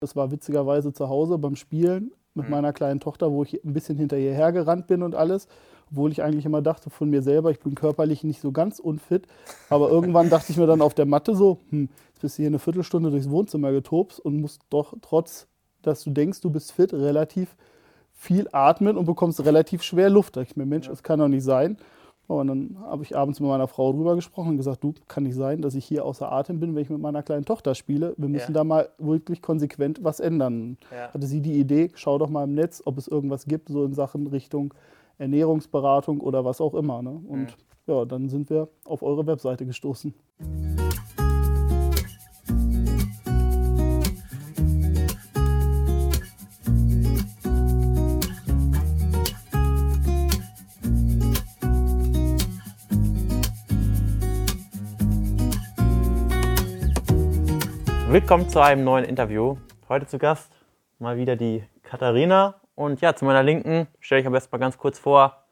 Das war witzigerweise zu Hause beim Spielen mit Mhm. meiner kleinen Tochter, wo ich ein bisschen hinter ihr hergerannt bin und alles. Obwohl ich eigentlich immer dachte von mir selber, ich bin körperlich nicht so ganz unfit. Aber irgendwann dachte ich mir dann auf der Matte so, hm, jetzt bist du hier eine Viertelstunde durchs Wohnzimmer getobst und musst doch trotz, dass du denkst, du bist fit, relativ viel atmen und bekommst relativ schwer Luft. Da dachte ich mir, Mensch, das kann doch nicht sein. Und dann habe ich abends mit meiner Frau drüber gesprochen und gesagt, du, kann nicht sein, dass ich hier außer Atem bin, wenn ich mit meiner kleinen Tochter spiele. Wir müssen Ja. da mal wirklich konsequent was ändern. Ja. Hatte sie die Idee, schau doch mal im Netz, ob es irgendwas gibt, so in Sachen Richtung Ernährungsberatung oder was auch immer. Ne? Und ja, dann sind wir auf eure Webseite gestoßen. Willkommen zu einem neuen Interview. Heute zu Gast mal wieder die Katharina. Und ja, zu meiner Linken stelle ich am besten mal ganz kurz vor.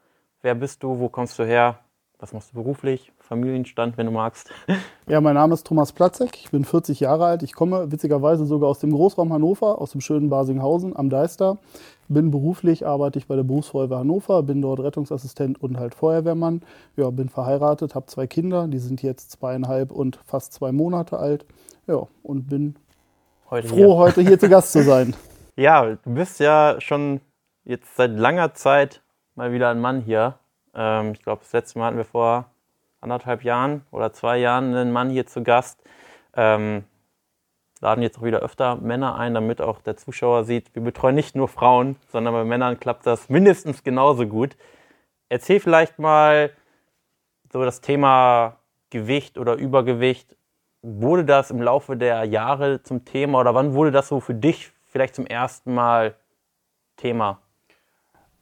Wer bist du? Wo kommst du her? Was machst du beruflich? Familienstand, wenn du magst. Ja, mein Name ist Thomas Platzek, ich bin 40 Jahre alt. Ich komme witzigerweise sogar aus dem Großraum Hannover, aus dem schönen Basinghausen am Deister. Bin beruflich, arbeite ich bei der Berufsfeuerwehr Hannover, bin dort Rettungsassistent und halt Feuerwehrmann. Ja, bin verheiratet, habe zwei Kinder, die sind jetzt zweieinhalb und fast zwei Monate alt. Ja, und bin Heute froh, heute hier zu Gast zu sein. Hier. Ja, du bist ja schon jetzt seit langer Zeit mal wieder ein Mann hier. Ähm, ich glaube, das letzte Mal hatten wir vor anderthalb Jahren oder zwei Jahren einen Mann hier zu Gast. Ähm, laden jetzt auch wieder öfter Männer ein, damit auch der Zuschauer sieht, wir betreuen nicht nur Frauen, sondern bei Männern klappt das mindestens genauso gut. Erzähl vielleicht mal so das Thema Gewicht oder Übergewicht. Wurde das im Laufe der Jahre zum Thema oder wann wurde das so für dich vielleicht zum ersten Mal Thema?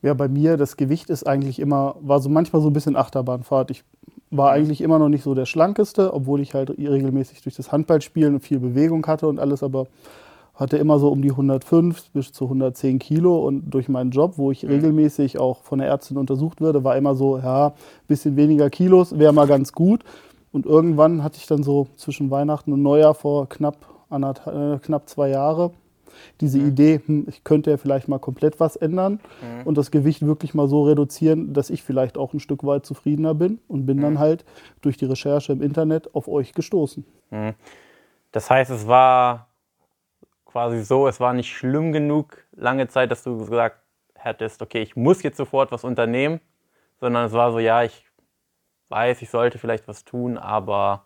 Ja, bei mir, das Gewicht ist eigentlich immer, war so manchmal so ein bisschen Achterbahnfahrt. Ich war eigentlich immer noch nicht so der Schlankeste, obwohl ich halt regelmäßig durch das Handballspielen viel Bewegung hatte und alles, aber hatte immer so um die 105 bis zu 110 Kilo und durch meinen Job, wo ich regelmäßig auch von der Ärztin untersucht würde, war immer so, ja, bisschen weniger Kilos wäre mal ganz gut. Und irgendwann hatte ich dann so zwischen Weihnachten und Neujahr vor knapp, anderthalb, äh, knapp zwei Jahre diese Idee, hm, ich könnte ja vielleicht mal komplett was ändern und das Gewicht wirklich mal so reduzieren, dass ich vielleicht auch ein Stück weit zufriedener bin und bin dann halt durch die Recherche im Internet auf euch gestoßen. Das heißt, es war quasi so, es war nicht schlimm genug lange Zeit, dass du gesagt hättest, okay, ich muss jetzt sofort was unternehmen, sondern es war so, ja, ich weiß, ich sollte vielleicht was tun, aber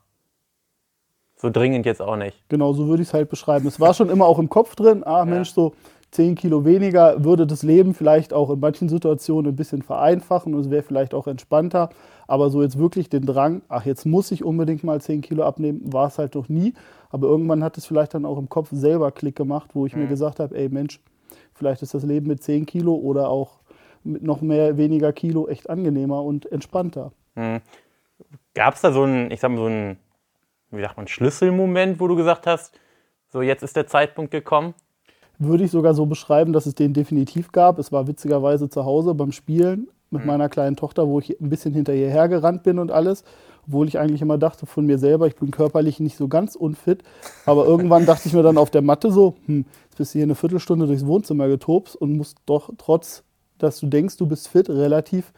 so dringend jetzt auch nicht. Genau, so würde ich es halt beschreiben. Es war schon immer auch im Kopf drin, ah Mensch, so 10 Kilo weniger würde das Leben vielleicht auch in manchen Situationen ein bisschen vereinfachen und es wäre vielleicht auch entspannter. Aber so jetzt wirklich den Drang, ach jetzt muss ich unbedingt mal 10 Kilo abnehmen, war es halt noch nie. Aber irgendwann hat es vielleicht dann auch im Kopf selber Klick gemacht, wo ich mir gesagt habe, ey Mensch, vielleicht ist das Leben mit 10 Kilo oder auch mit noch mehr, weniger Kilo echt angenehmer und entspannter. Gab es da so einen, ich sag mal, so einen, wie sagt man, Schlüsselmoment, wo du gesagt hast, so jetzt ist der Zeitpunkt gekommen? würde ich sogar so beschreiben, dass es den definitiv gab. Es war witzigerweise zu Hause beim Spielen mit meiner kleinen Tochter, wo ich ein bisschen hinter ihr hergerannt bin und alles. Obwohl ich eigentlich immer dachte von mir selber, ich bin körperlich nicht so ganz unfit. Aber irgendwann dachte ich mir dann auf der Matte so, hm, jetzt bist du hier eine Viertelstunde durchs Wohnzimmer getobst und musst doch trotz, dass du denkst, du bist fit, relativ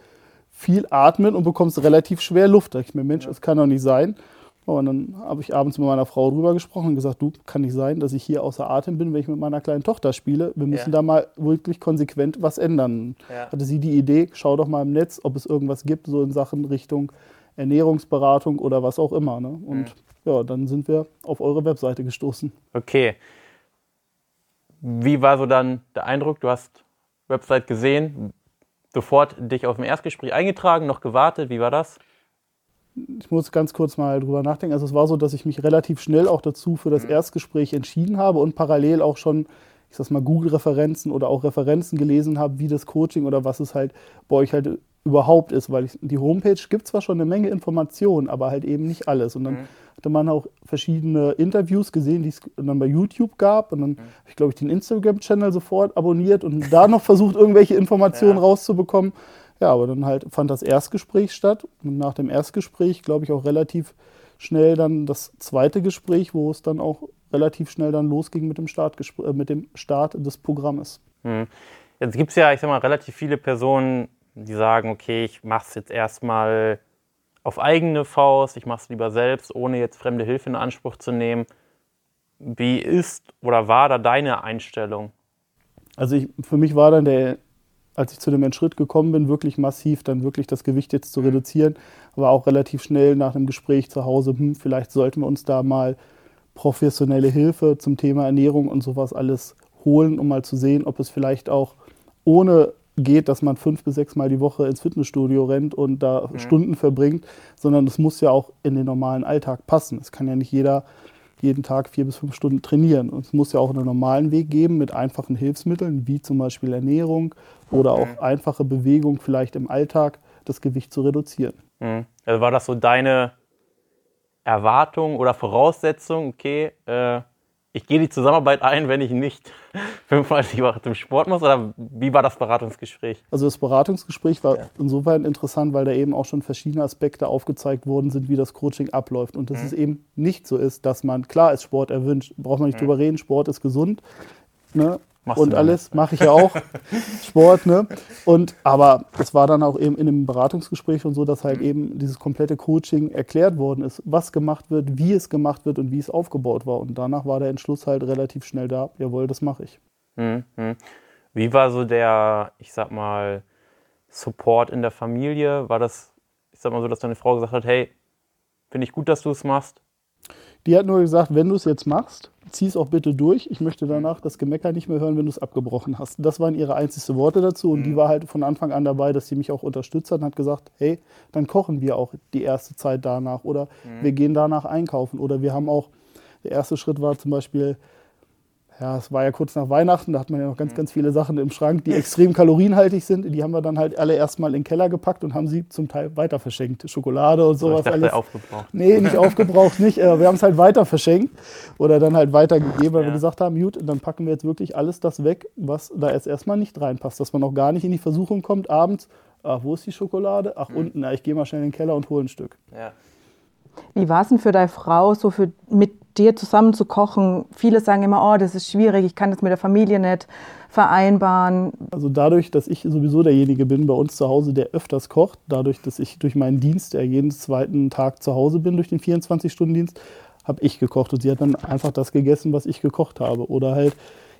viel atmen und bekommst relativ schwer Luft. Da dachte ich mir, Mensch, das kann doch nicht sein. Und dann habe ich abends mit meiner Frau drüber gesprochen und gesagt, du, kann nicht sein, dass ich hier außer Atem bin, wenn ich mit meiner kleinen Tochter spiele. Wir müssen Ja. da mal wirklich konsequent was ändern. Ja. Hatte sie die Idee, schau doch mal im Netz, ob es irgendwas gibt, so in Sachen Richtung Ernährungsberatung oder was auch immer. Ne? Und ja, dann sind wir auf eure Webseite gestoßen. Okay. Wie war so dann der Eindruck? Du hast Website gesehen, sofort dich auf dem Erstgespräch eingetragen, noch gewartet. Wie war das? ich muss ganz kurz mal drüber nachdenken. Also es war so, dass ich mich relativ schnell auch dazu für das Erstgespräch entschieden habe und parallel auch schon, ich sag mal, Google-Referenzen oder auch Referenzen gelesen habe, wie das Coaching oder was es halt bei euch halt überhaupt ist, weil ich, die Homepage gibt zwar schon eine Menge Informationen, aber halt eben nicht alles. Und dann hatte man auch verschiedene Interviews gesehen, die es dann bei YouTube gab. Und dann habe ich, glaube ich, den Instagram-Channel sofort abonniert und da noch versucht, irgendwelche Informationen Ja. rauszubekommen. Ja, aber dann halt fand das Erstgespräch statt und nach dem Erstgespräch, glaube ich, auch relativ schnell dann das zweite Gespräch, wo es dann auch relativ schnell dann losging mit dem Start, äh, mit dem Start des Programmes. Hm. Jetzt gibt es ja, ich sag mal, relativ viele Personen, die sagen, okay, ich mache es jetzt erstmal auf eigene Faust, ich mache es lieber selbst, ohne jetzt fremde Hilfe in Anspruch zu nehmen. Wie ist oder war da deine Einstellung? Also ich, für mich war dann der, als ich zu dem Schritt gekommen bin, wirklich massiv dann wirklich das Gewicht jetzt zu reduzieren, aber auch relativ schnell nach einem Gespräch zu Hause, hm, vielleicht sollten wir uns da mal professionelle Hilfe zum Thema Ernährung und sowas alles holen, um mal zu sehen, ob es vielleicht auch ohne geht, dass man fünf bis sechs Mal die Woche ins Fitnessstudio rennt und da mhm. Stunden verbringt, sondern es muss ja auch in den normalen Alltag passen. Es kann ja nicht jeder jeden Tag vier bis fünf Stunden trainieren. Und es muss ja auch einen normalen Weg geben mit einfachen Hilfsmitteln, wie zum Beispiel Ernährung oder auch mhm. einfache Bewegung vielleicht im Alltag, das Gewicht zu reduzieren. Mhm. Also war das so deine Erwartung oder Voraussetzung, okay, äh, ich gehe die Zusammenarbeit ein, wenn ich nicht fünfmal die Woche zum Sport muss? Oder wie war das Beratungsgespräch? Also das Beratungsgespräch war ja. insofern interessant, weil da eben auch schon verschiedene Aspekte aufgezeigt worden sind, wie das Coaching abläuft. Und dass mhm. es eben nicht so ist, dass man, klar ist Sport erwünscht, braucht man nicht mhm. drüber reden, Sport ist gesund. Ne? Machst und alles mache ich ja auch Sport, ne? Und aber es war dann auch eben in einem Beratungsgespräch und so, dass halt eben dieses komplette Coaching erklärt worden ist, was gemacht wird, wie es gemacht wird und wie es aufgebaut war. Und danach war der Entschluss halt relativ schnell da. Jawohl, das mache ich. Mhm. Wie war so der, ich sag mal, Support in der Familie? War das, ich sag mal so, dass deine Frau gesagt hat, hey, finde ich gut, dass du es machst? Die hat nur gesagt, wenn du es jetzt machst, zieh es auch bitte durch. Ich möchte danach das Gemecker nicht mehr hören, wenn du es abgebrochen hast. Das waren ihre einzigsten Worte dazu. Und mhm. die war halt von Anfang an dabei, dass sie mich auch unterstützt hat und hat gesagt, hey, dann kochen wir auch die erste Zeit danach oder mhm. wir gehen danach einkaufen. Oder wir haben auch, der erste Schritt war zum Beispiel, ja, es war ja kurz nach Weihnachten, da hat man ja noch ganz, mhm. ganz viele Sachen im Schrank, die extrem kalorienhaltig sind. Die haben wir dann halt alle erstmal in den Keller gepackt und haben sie zum Teil weiter verschenkt. Schokolade und sowas. Ich dachte, alles. aufgebraucht. Nee, nicht aufgebraucht, nicht. Wir haben es halt weiter verschenkt oder dann halt weitergegeben, weil ja. wir gesagt haben, gut, dann packen wir jetzt wirklich alles das weg, was da jetzt erstmal nicht reinpasst. Dass man auch gar nicht in die Versuchung kommt, abends, ach, wo ist die Schokolade? Ach, mhm. unten, na, ich gehe mal schnell in den Keller und hole ein Stück. Ja. Wie war es denn für deine Frau, so für, mit dir zusammen zu kochen? Viele sagen immer, oh, das ist schwierig, ich kann das mit der Familie nicht vereinbaren. Also dadurch, dass ich sowieso derjenige bin bei uns zu Hause, der öfters kocht, dadurch, dass ich durch meinen Dienst, der jeden zweiten Tag zu Hause bin, durch den 24-Stunden-Dienst, habe ich gekocht und sie hat dann einfach das gegessen, was ich gekocht habe. Oder halt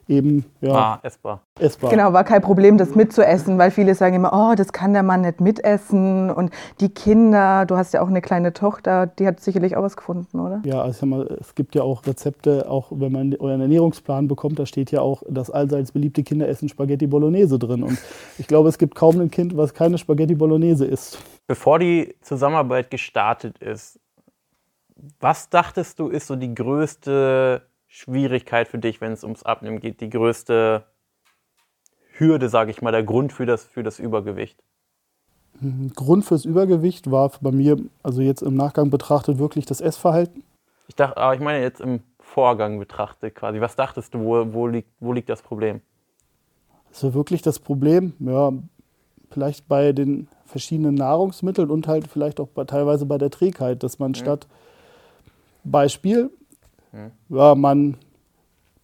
eben ja, ah, essbar. essbar. Genau, war kein Problem, das mitzuessen, weil viele sagen immer, oh, das kann der Mann nicht mitessen. Und die Kinder, du hast ja auch eine kleine Tochter, die hat sicherlich auch was gefunden, oder? Ja, also mal, es gibt ja auch Rezepte, auch wenn man euren Ernährungsplan bekommt, da steht ja auch das allseits beliebte Kinderessen Spaghetti Bolognese drin. Und ich glaube, es gibt kaum ein Kind, was keine Spaghetti Bolognese isst. Bevor die Zusammenarbeit gestartet ist, was dachtest du, ist so die größte Schwierigkeit für dich, wenn es ums Abnehmen geht? Die größte Hürde, sage ich mal, der Grund für das, für das Übergewicht? Mhm. Grund fürs Übergewicht war bei mir, also jetzt im Nachgang betrachtet, wirklich das Essverhalten. Ich dachte, aber ich meine jetzt im Vorgang betrachtet quasi. Was dachtest du, wo, wo, liegt, wo liegt das Problem? Also wirklich das Problem, ja, vielleicht bei den verschiedenen Nahrungsmitteln und halt vielleicht auch bei, teilweise bei der Trägheit, dass man mhm. statt Beispiel, hm. Ja, man,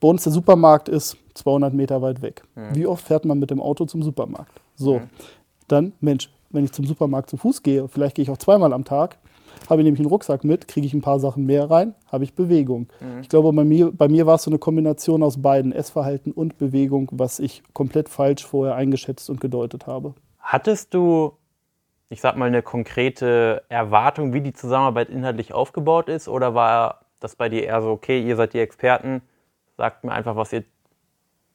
bei uns der Supermarkt ist 200 Meter weit weg. Hm. Wie oft fährt man mit dem Auto zum Supermarkt? So, hm. dann, Mensch, wenn ich zum Supermarkt zu Fuß gehe, vielleicht gehe ich auch zweimal am Tag, habe ich nämlich einen Rucksack mit, kriege ich ein paar Sachen mehr rein, habe ich Bewegung. Mhm. Ich glaube, bei mir, bei mir war es so eine Kombination aus beiden, Essverhalten und Bewegung, was ich komplett falsch vorher eingeschätzt und gedeutet habe. Hattest du, ich sag mal, eine konkrete Erwartung, wie die Zusammenarbeit inhaltlich aufgebaut ist, oder war das bei dir eher so, okay, ihr seid die Experten, sagt mir einfach, was, ihr,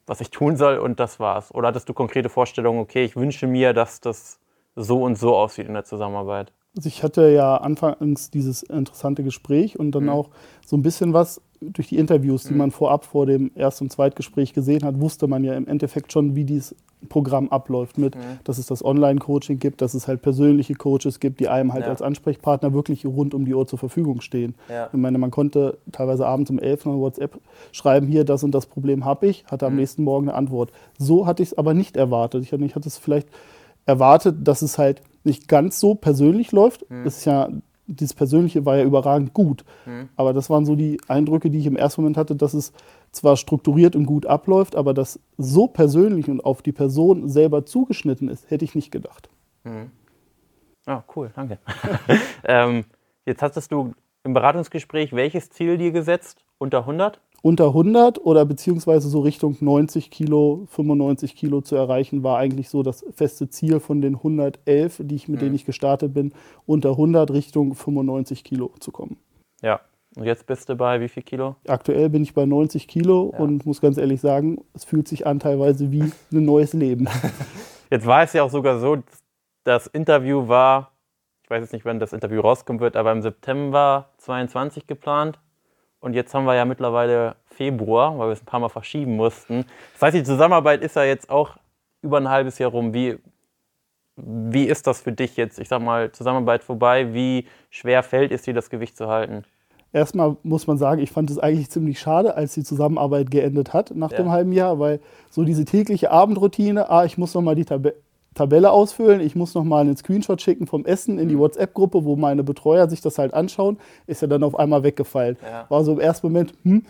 was ich tun soll und das war's? Oder hattest du konkrete Vorstellungen, okay, ich wünsche mir, dass das so und so aussieht in der Zusammenarbeit? Also ich hatte ja anfangs dieses interessante Gespräch und dann mhm. auch so ein bisschen was durch die Interviews, die mhm. man vorab vor dem Erst- und Zweitgespräch gesehen hat, wusste man ja im Endeffekt schon, wie dieses Programm abläuft mit, mhm. dass es das Online-Coaching gibt, dass es halt persönliche Coaches gibt, die einem halt ja. als Ansprechpartner wirklich rund um die Uhr zur Verfügung stehen. Ja. Ich meine, man konnte teilweise abends um 11 Uhr WhatsApp schreiben, hier, das und das Problem habe ich, hatte am mhm. nächsten Morgen eine Antwort. So hatte ich es aber nicht erwartet. Ich hatte es vielleicht erwartet, dass es halt nicht ganz so persönlich läuft. Mhm. Das ist ja dieses Persönliche war ja überragend gut. Mhm. Aber das waren so die Eindrücke, die ich im ersten Moment hatte, dass es zwar strukturiert und gut abläuft, aber das so persönlich und auf die Person selber zugeschnitten ist, hätte ich nicht gedacht. Ah, cool, danke. ähm, jetzt hattest du im Beratungsgespräch welches Ziel dir gesetzt? Unter 100? Unter 100 oder beziehungsweise so Richtung 90 Kilo, 95 Kilo zu erreichen, war eigentlich so das feste Ziel von den 111, die ich, mit denen ich gestartet bin, unter 100 Richtung 95 Kilo zu kommen. Ja. Und jetzt bist du bei wie viel Kilo? Aktuell bin ich bei 90 Kilo Ja. und muss ganz ehrlich sagen, es fühlt sich an teilweise wie ein neues Leben. Jetzt war es ja auch sogar so, das Interview war, ich weiß jetzt nicht, wann das Interview rauskommen wird, aber im September 22 geplant. Und jetzt haben wir ja mittlerweile Februar, weil wir es ein paar Mal verschieben mussten. Das heißt, die Zusammenarbeit ist ja jetzt auch über ein halbes Jahr rum. Wie, wie ist das für dich jetzt? Ich sag mal, Zusammenarbeit vorbei. Wie schwer fällt es dir, das Gewicht zu halten? Erstmal muss man sagen, ich fand es eigentlich ziemlich schade, als die Zusammenarbeit geendet hat nach Ja. dem halben Jahr, weil so diese tägliche Abendroutine, ah, ich muss nochmal die Tab Tabelle ausfüllen, ich muss nochmal einen Screenshot schicken vom Essen in die Mhm. WhatsApp-Gruppe, wo meine Betreuer sich das halt anschauen, ist ja dann auf einmal weggefallen. Ja. War so im ersten Moment, hm,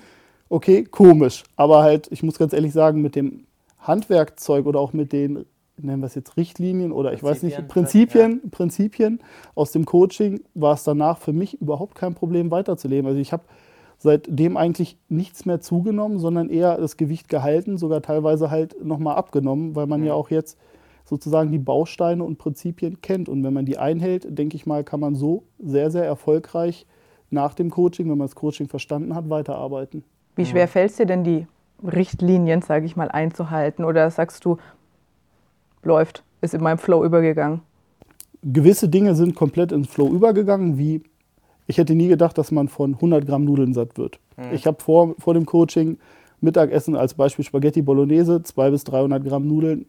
okay, komisch. Aber halt, ich muss ganz ehrlich sagen, mit dem Handwerkzeug oder auch mit den, nennen wir es jetzt Richtlinien oder ich weiß nicht, Prinzipien, Prinzipien, Prinzipien aus dem Coaching war es danach für mich überhaupt kein Problem weiterzuleben. Also ich habe seitdem eigentlich nichts mehr zugenommen, sondern eher das Gewicht gehalten, sogar teilweise halt nochmal abgenommen, weil man ja auch jetzt sozusagen die Bausteine und Prinzipien kennt. Und wenn man die einhält, denke ich mal, kann man so sehr, sehr erfolgreich nach dem Coaching, wenn man das Coaching verstanden hat, weiterarbeiten. Wie schwer fällt es dir denn, die Richtlinien, sage ich mal, einzuhalten? Oder sagst du, läuft, ist in meinem Flow übergegangen? gewisse Dinge sind komplett ins Flow übergegangen, wie ich hätte nie gedacht, dass man von 100 Gramm Nudeln satt wird. Ich habe vor, vor dem Coaching Mittagessen als Beispiel Spaghetti Bolognese, 200 bis 300 Gramm Nudeln,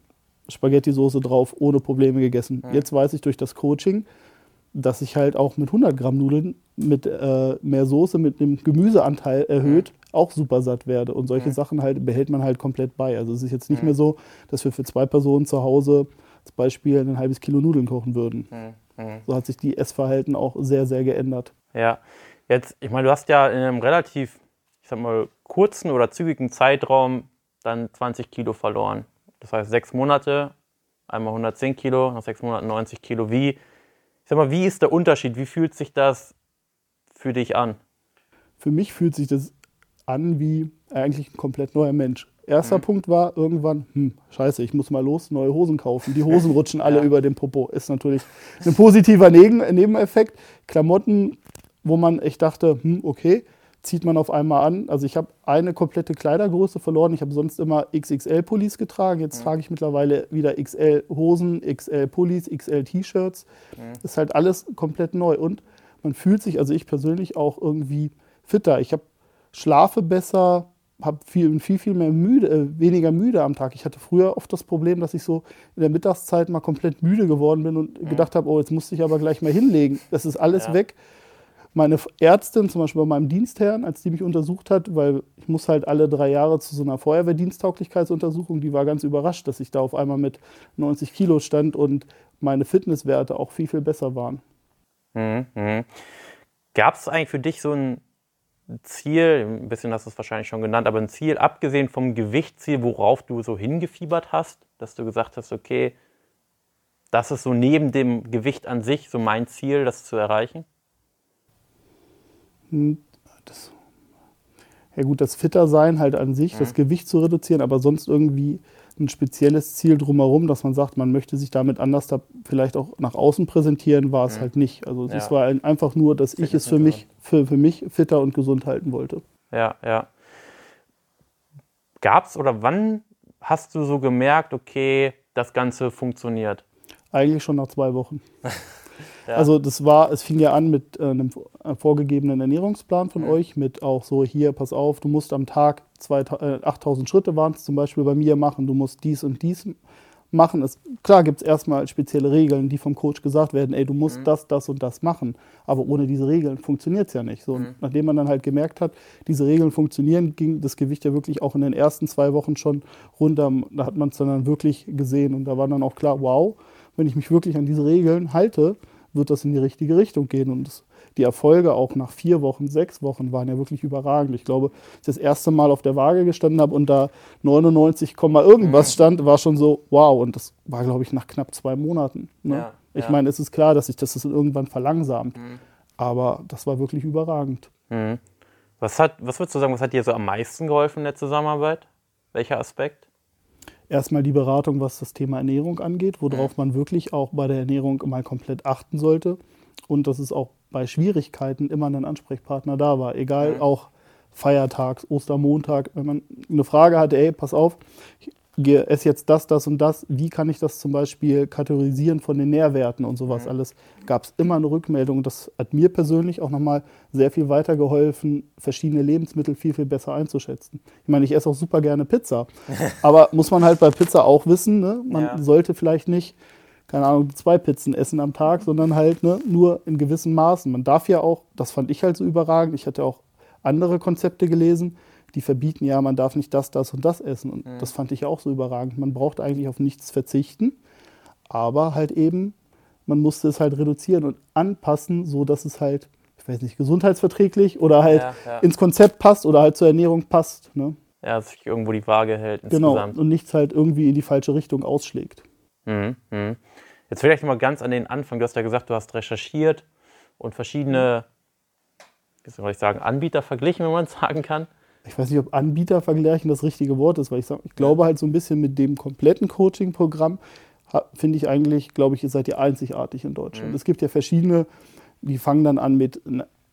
Spaghetti-Soße drauf, ohne Probleme gegessen. Jetzt weiß ich durch das Coaching, dass ich halt auch mit 100 Gramm Nudeln mit äh, mehr Soße, mit dem Gemüseanteil erhöht, auch super satt werde. Und solche Sachen halt behält man halt komplett bei. Also es ist jetzt nicht mehr so, dass wir für zwei Personen zu Hause als Beispiel ein halbes Kilo Nudeln kochen würden. So hat sich die Essverhalten auch sehr, sehr geändert. Ja, jetzt, ich meine, du hast ja in einem relativ, ich sag mal, kurzen oder zügigen Zeitraum dann 20 Kilo verloren. Das heißt, sechs Monate, einmal 110 Kilo, nach sechs Monaten 90 Kilo. Wie, ich sag mal, wie ist der Unterschied? Wie fühlt sich das für dich an? Für mich fühlt sich das an wie eigentlich ein komplett neuer Mensch. Erster Punkt war irgendwann, hm, scheiße, ich muss mal los, neue Hosen kaufen. Die Hosen rutschen alle Ja. über den Popo. Ist natürlich ein positiver Neben Nebeneffekt. Klamotten, wo man echt dachte, hm, okay, zieht man auf einmal an. Also ich habe eine komplette Kleidergröße verloren. Ich habe sonst immer XXL-Pullis getragen. Jetzt trage ich mittlerweile wieder XL-Hosen, XL-Pullis, XL-T-Shirts. Ist halt alles komplett neu. Und man fühlt sich, also ich persönlich, auch irgendwie fitter. Ich habe schlafe besser, habe viel, viel, viel mehr müde, äh, weniger müde am Tag. Ich hatte früher oft das Problem, dass ich so in der Mittagszeit mal komplett müde geworden bin und gedacht habe, oh, jetzt musste ich aber gleich mal hinlegen. Das ist alles Ja. weg. Meine Ärztin, zum Beispiel bei meinem Dienstherrn, als die mich untersucht hat, weil ich muss halt alle drei Jahre zu so einer Feuerwehrdiensttauglichkeitsuntersuchung, die war ganz überrascht, dass ich da auf einmal mit 90 Kilo stand und meine Fitnesswerte auch viel, viel besser waren. Mhm, mhm. Gab es eigentlich für dich so ein Ziel, ein bisschen hast du es wahrscheinlich schon genannt, aber ein Ziel, abgesehen vom Gewichtsziel, worauf du so hingefiebert hast, dass du gesagt hast, okay, das ist so neben dem Gewicht an sich so mein Ziel, das zu erreichen? Das, ja gut, das Fitter-Sein halt an sich, das Gewicht zu reduzieren, aber sonst irgendwie ein spezielles Ziel drumherum, dass man sagt, man möchte sich damit anders da vielleicht auch nach außen präsentieren, war es halt nicht. Also es Ja. war ein- einfach nur, dass ich es für mich, für, für mich fitter und gesund halten wollte. Ja, ja. Gab's oder wann hast du so gemerkt, okay, das Ganze funktioniert? Eigentlich schon nach zwei Wochen. Ja. Also das war, es fing ja an mit äh, einem vorgegebenen Ernährungsplan von euch, mit auch so hier, pass auf, du musst am Tag 2000, äh, 8000 Schritte waren es zum Beispiel bei mir machen, du musst dies und dies machen. Es, klar gibt es erstmal spezielle Regeln, die vom Coach gesagt werden, ey, du musst das, das und das machen. Aber ohne diese Regeln funktioniert es ja nicht. So, und Nachdem man dann halt gemerkt hat, diese Regeln funktionieren, ging das Gewicht ja wirklich auch in den ersten zwei Wochen schon runter. Da hat man es dann, dann wirklich gesehen und da war dann auch klar, wow, wenn ich mich wirklich an diese Regeln halte, wird das in die richtige Richtung gehen. Und es die Erfolge auch nach vier Wochen, sechs Wochen waren ja wirklich überragend. Ich glaube, als ich das erste Mal auf der Waage gestanden habe und da 99, irgendwas stand, war schon so, wow. Und das war, glaube ich, nach knapp zwei Monaten. Ne? Ja, ich ja. meine, es ist klar, dass sich das irgendwann verlangsamt. Mhm. Aber das war wirklich überragend. Mhm. Was, hat, was würdest du sagen, was hat dir so am meisten geholfen in der Zusammenarbeit? Welcher Aspekt? Erstmal die Beratung, was das Thema Ernährung angeht, worauf man wirklich auch bei der Ernährung mal komplett achten sollte. Und dass es auch bei Schwierigkeiten immer ein Ansprechpartner da war. Egal, auch Feiertags, Ostermontag, wenn man eine Frage hatte, ey, pass auf, esse jetzt das, das und das, wie kann ich das zum Beispiel kategorisieren von den Nährwerten und sowas mhm. alles, gab es immer eine Rückmeldung. Das hat mir persönlich auch nochmal sehr viel weitergeholfen, verschiedene Lebensmittel viel, viel besser einzuschätzen. Ich meine, ich esse auch super gerne Pizza, aber muss man halt bei Pizza auch wissen, ne? man ja. sollte vielleicht nicht, keine Ahnung, zwei Pizzen essen am Tag, sondern halt ne, nur in gewissen Maßen. Man darf ja auch, das fand ich halt so überragend, ich hatte auch andere Konzepte gelesen, die verbieten ja, man darf nicht das, das und das essen. Und mhm. das fand ich auch so überragend. Man braucht eigentlich auf nichts verzichten, aber halt eben, man musste es halt reduzieren und anpassen, so dass es halt, ich weiß nicht, gesundheitsverträglich oder halt ja, ja. ins Konzept passt oder halt zur Ernährung passt. Ne? Ja, dass sich irgendwo die Waage hält insgesamt. Genau, und nichts halt irgendwie in die falsche Richtung ausschlägt. Mhm. Mhm. Jetzt vielleicht mal ganz an den Anfang. Du hast ja gesagt, du hast recherchiert und verschiedene, wie soll ich sagen, Anbieter verglichen, wenn man es sagen kann ich weiß nicht, ob Anbieter vergleichen das richtige Wort ist, weil ich, sag, ich glaube halt so ein bisschen mit dem kompletten Coaching-Programm finde ich eigentlich, glaube ich, ihr seid ihr einzigartig in Deutschland. Mhm. Es gibt ja verschiedene, die fangen dann an mit,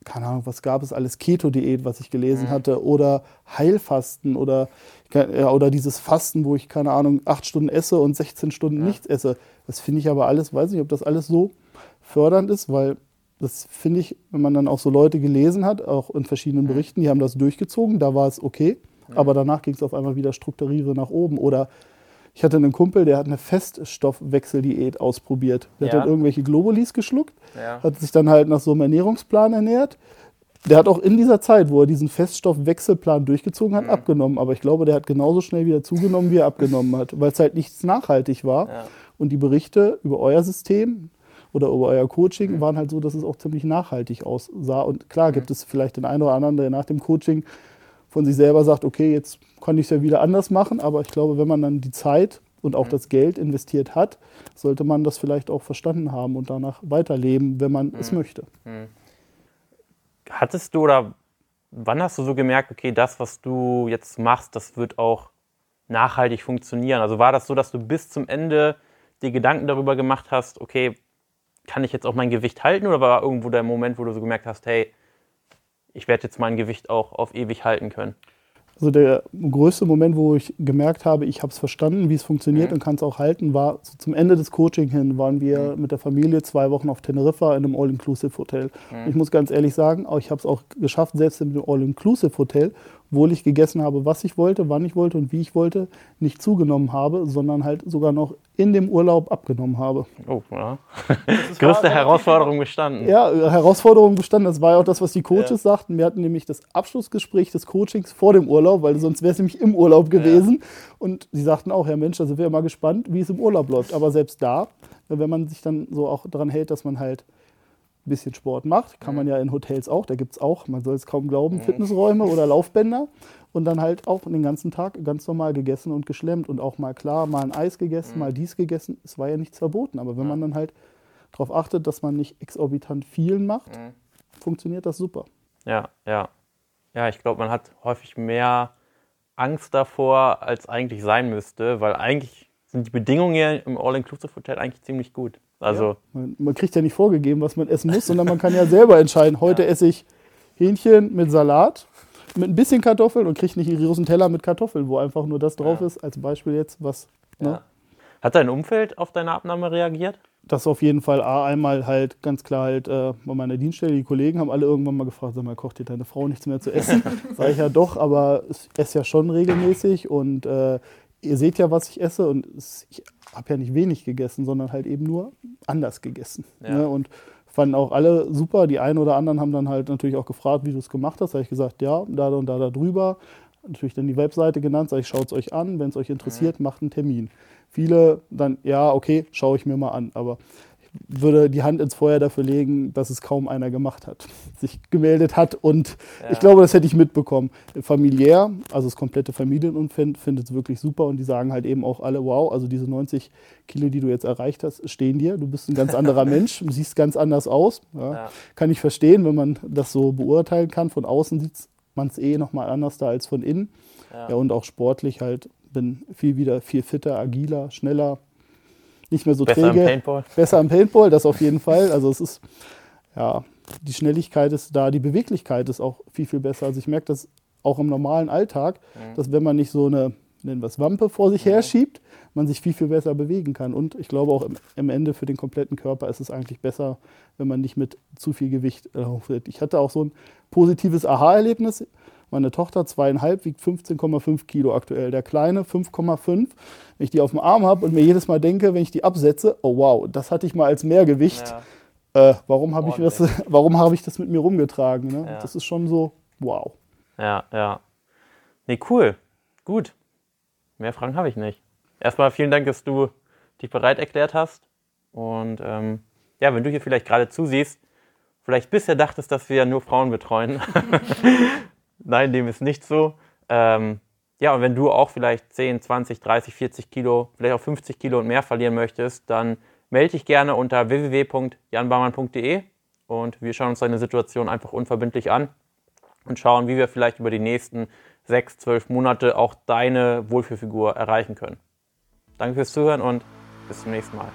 keine Ahnung, was gab es alles, Keto-Diät, was ich gelesen mhm. hatte, oder Heilfasten oder, ja, oder dieses Fasten, wo ich, keine Ahnung, acht Stunden esse und 16 Stunden ja. nichts esse. Das finde ich aber alles, weiß nicht, ob das alles so fördernd ist, weil das finde ich, wenn man dann auch so Leute gelesen hat, auch in verschiedenen mhm. Berichten, die haben das durchgezogen, da war es okay, aber danach ging es auf einmal wieder strukturiere nach oben. Oder ich hatte einen Kumpel, der hat eine Feststoffwechseldiät ausprobiert. Der ja. hat dann irgendwelche Globulis geschluckt, ja. hat sich dann halt nach so einem Ernährungsplan ernährt. Der hat auch in dieser Zeit, wo er diesen Feststoffwechselplan durchgezogen hat, mhm. abgenommen. Aber ich glaube, der hat genauso schnell wieder zugenommen, wie er abgenommen hat, weil es halt nichts nachhaltig war. Ja. Und die Berichte über euer System, oder über euer Coaching mhm. waren halt so, dass es auch ziemlich nachhaltig aussah. Und klar gibt es vielleicht den einen oder anderen, der nach dem Coaching von sich selber sagt, okay, jetzt kann ich es ja wieder anders machen. Aber ich glaube, wenn man dann die Zeit und auch mhm. das Geld investiert hat, sollte man das vielleicht auch verstanden haben und danach weiterleben, wenn man mhm. es möchte. Mhm. Hattest du oder wann hast du so gemerkt, okay, das, was du jetzt machst, das wird auch nachhaltig funktionieren? Also war das so, dass du bis zum Ende dir Gedanken darüber gemacht hast, okay, kann ich jetzt auch mein Gewicht halten oder war irgendwo der Moment, wo du so gemerkt hast, hey, ich werde jetzt mein Gewicht auch auf ewig halten können? Also der größte Moment, wo ich gemerkt habe, ich habe es verstanden, wie es funktioniert mhm. und kann es auch halten, war so zum Ende des Coaching hin, waren wir mhm. mit der Familie zwei Wochen auf Teneriffa in einem All-Inclusive-Hotel. Mhm. Ich muss ganz ehrlich sagen, ich habe es auch geschafft, selbst in einem All-Inclusive-Hotel obwohl ich gegessen habe, was ich wollte, wann ich wollte und wie ich wollte, nicht zugenommen habe, sondern halt sogar noch in dem Urlaub abgenommen habe. Oh, ja. Größte Herausforderung bestanden. Ja, Herausforderung bestanden. Das war ja auch das, was die Coaches ja. sagten. Wir hatten nämlich das Abschlussgespräch des Coachings vor dem Urlaub, weil sonst wäre es nämlich im Urlaub gewesen. Ja. Und sie sagten auch, Herr Mensch, da sind wir mal gespannt, wie es im Urlaub läuft. Aber selbst da, wenn man sich dann so auch daran hält, dass man halt ein bisschen Sport macht. Kann man ja in Hotels auch, da gibt es auch, man soll es kaum glauben. Fitnessräume oder Laufbänder. Und dann halt auch den ganzen Tag ganz normal gegessen und geschlemmt und auch mal klar, mal ein Eis gegessen, mal dies gegessen. Es war ja nichts verboten. Aber wenn man dann halt darauf achtet, dass man nicht exorbitant vielen macht, funktioniert das super. Ja, ja. Ja, ich glaube, man hat häufig mehr Angst davor, als eigentlich sein müsste, weil eigentlich sind die Bedingungen hier im All-Inclusive-Hotel eigentlich ziemlich gut. Also ja, man, man, kriegt ja nicht vorgegeben, was man essen muss, sondern man kann ja selber entscheiden. Heute ja. esse ich Hähnchen mit Salat, mit ein bisschen Kartoffeln und kriege nicht einen großen Teller mit Kartoffeln, wo einfach nur das drauf ja. ist. Als Beispiel jetzt, was. Ne? Hat dein Umfeld auf deine Abnahme reagiert? Das auf jeden Fall A, einmal halt ganz klar halt äh, bei meiner Dienststelle, die Kollegen haben alle irgendwann mal gefragt, sag mal, kocht dir deine Frau nichts mehr zu essen? Sag ich ja doch, aber ich esse ja schon regelmäßig und äh, ihr seht ja, was ich esse und ich habe ja nicht wenig gegessen, sondern halt eben nur anders gegessen. Ja. Ne? Und fanden auch alle super. Die einen oder anderen haben dann halt natürlich auch gefragt, wie du es gemacht hast. Da habe ich gesagt, ja, da und da, da drüber. Natürlich dann die Webseite genannt, sage ich, schaut es euch an. Wenn es euch interessiert, mhm. macht einen Termin. Viele dann, ja, okay, schaue ich mir mal an. Aber würde die Hand ins Feuer dafür legen, dass es kaum einer gemacht hat, sich gemeldet hat. Und ja. ich glaube, das hätte ich mitbekommen. Familiär, also das komplette Familienumfeld findet es wirklich super und die sagen halt eben auch alle, wow, also diese 90 Kilo, die du jetzt erreicht hast, stehen dir. Du bist ein ganz anderer Mensch, siehst ganz anders aus. Ja. Ja. Kann ich verstehen, wenn man das so beurteilen kann. Von außen sieht man es eh nochmal anders da als von innen. Ja. und auch sportlich halt bin viel wieder viel fitter, agiler, schneller nicht mehr so besser träge. Besser am Paintball. Besser am Paintball, das auf jeden Fall. Also es ist, ja, die Schnelligkeit ist da, die Beweglichkeit ist auch viel, viel besser. Also ich merke das auch im normalen Alltag, mhm. dass wenn man nicht so eine, nennen wir es Wampe, vor sich mhm. her schiebt, man sich viel, viel besser bewegen kann. Und ich glaube auch im, im, Ende für den kompletten Körper ist es eigentlich besser, wenn man nicht mit zu viel Gewicht äh, Ich hatte auch so ein positives Aha-Erlebnis. Meine Tochter zweieinhalb wiegt 15,5 Kilo aktuell. Der Kleine 5,5. Wenn ich die auf dem Arm habe und mir jedes Mal denke, wenn ich die absetze, oh wow, das hatte ich mal als Mehrgewicht. Ja. Äh, warum habe ich, das, hab ich das mit mir rumgetragen? Ne? Ja. Das ist schon so, wow. Ja, ja. Nee, cool. Gut. Mehr Fragen habe ich nicht. Erstmal vielen Dank, dass du dich bereit erklärt hast. Und ähm, ja, wenn du hier vielleicht gerade zusiehst, vielleicht bisher dachtest, dass wir nur Frauen betreuen, Nein, dem ist nicht so. Ähm, ja, und wenn du auch vielleicht 10, 20, 30, 40 Kilo, vielleicht auch 50 Kilo und mehr verlieren möchtest, dann melde dich gerne unter www.janbarmann.de und wir schauen uns deine Situation einfach unverbindlich an und schauen, wie wir vielleicht über die nächsten 6, 12 Monate auch deine Wohlfühlfigur erreichen können. Danke fürs Zuhören und bis zum nächsten Mal.